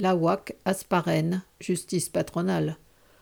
La WAC Asparen, justice patronale.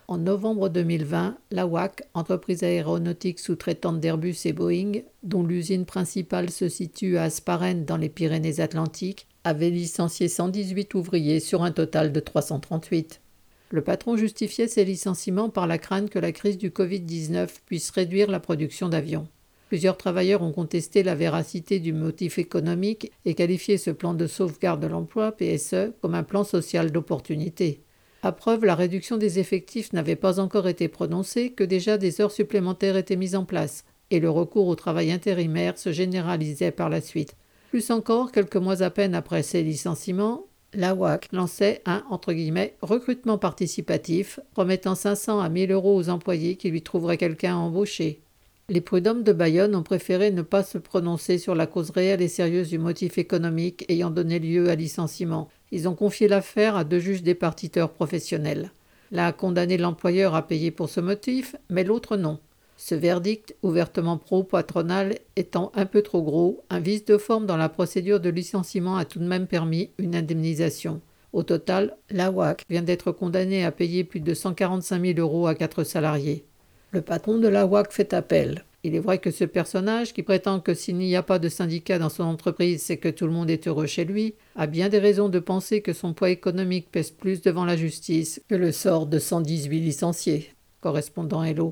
En novembre 2020, la WAC, entreprise aéronautique sous-traitante d'Airbus et Boeing, dont l'usine principale se situe à Asparen dans les Pyrénées-Atlantiques, avait licencié 118 ouvriers sur un total de 338. Le patron justifiait ces licenciements par la crainte que la crise du Covid-19 puisse réduire la production d'avions. Plusieurs travailleurs ont contesté la véracité du motif économique et qualifié ce plan de sauvegarde de l'emploi PSE comme un plan social d'opportunité. À preuve, la réduction des effectifs n'avait pas encore été prononcée que déjà des heures supplémentaires étaient mises en place et le recours au travail intérimaire se généralisait par la suite. Plus encore, quelques mois à peine après ces licenciements, la WAC lançait un recrutement participatif, promettant 500 à 1000 euros aux employés qui lui trouveraient quelqu'un à embaucher. Les prud'hommes de Bayonne ont préféré ne pas se prononcer sur la cause réelle et sérieuse du motif économique ayant donné lieu à licenciement. Ils ont confié l'affaire à deux juges départiteurs professionnels. L'un a condamné l'employeur à payer pour ce motif, mais l'autre non. Ce verdict, ouvertement pro-patronal, étant un peu trop gros, un vice de forme dans la procédure de licenciement a tout de même permis une indemnisation. Au total, la WAC vient d'être condamnée à payer plus de 145 000 euros à quatre salariés. Le patron de la WAC fait appel. Il est vrai que ce personnage, qui prétend que s'il n'y a pas de syndicat dans son entreprise, c'est que tout le monde est heureux chez lui, a bien des raisons de penser que son poids économique pèse plus devant la justice que le sort de 118 licenciés. Correspondant Hello.